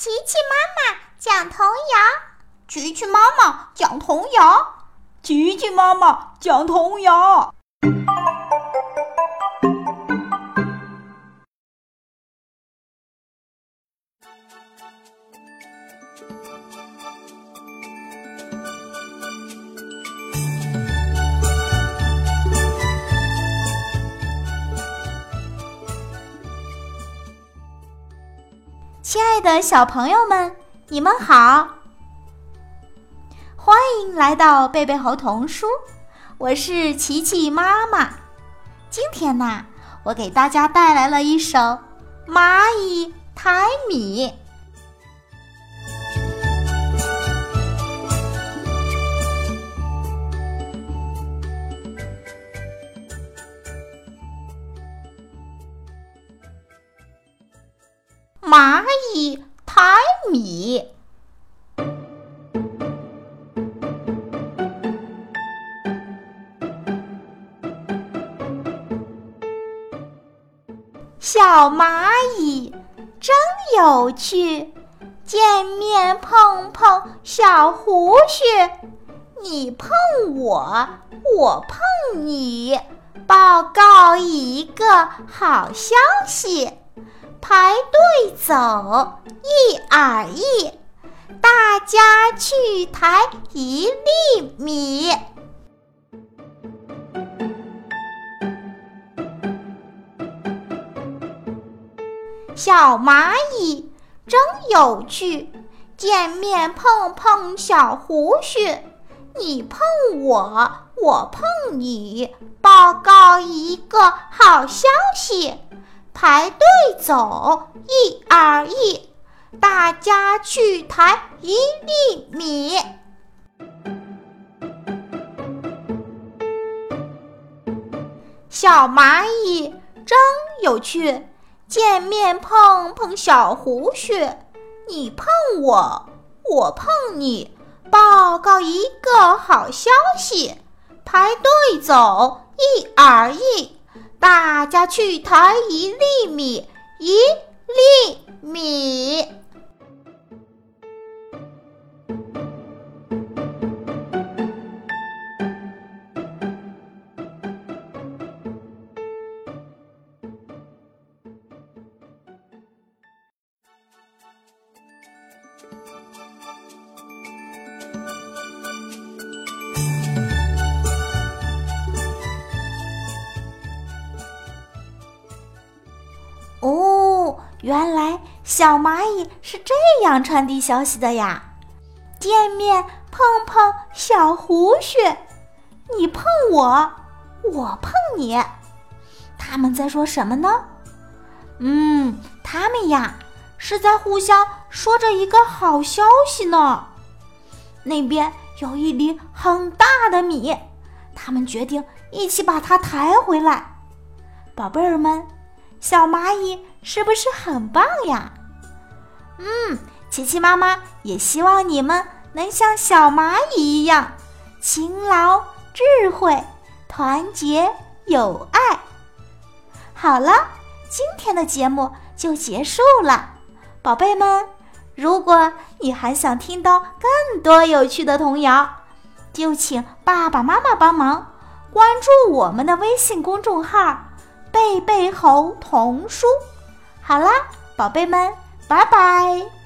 琪琪妈妈讲童谣，琪琪妈妈讲童谣，琪琪妈妈讲童谣。亲爱的小朋友们，你们好！欢迎来到贝贝猴童书，我是琪琪妈妈。今天呢，我给大家带来了一首《蚂蚁抬米》。蚂蚁抬米，小蚂蚁真有趣，见面碰碰小胡须，你碰我，我碰你，报告一个好消息。排队走，一二一，大家去抬一粒米。小蚂蚁真有趣，见面碰碰小胡须，你碰我，我碰你，报告一个好消息。排队走，一二一，大家去抬一粒米。小蚂蚁真有趣，见面碰碰小胡须，你碰我，我碰你，报告一个好消息。排队走，一二一。大家去抬一粒米，一粒原来小蚂蚁是这样传递消息的呀！见面碰碰小胡须，你碰我，我碰你。他们在说什么呢？嗯，他们呀是在互相说着一个好消息呢。那边有一粒很大的米，他们决定一起把它抬回来。宝贝儿们。小蚂蚁是不是很棒呀？嗯，琪琪妈妈也希望你们能像小蚂蚁一样勤劳、智慧、团结、友爱。好了，今天的节目就结束了，宝贝们，如果你还想听到更多有趣的童谣，就请爸爸妈妈帮忙关注我们的微信公众号。贝贝猴童书，好啦，宝贝们，拜拜。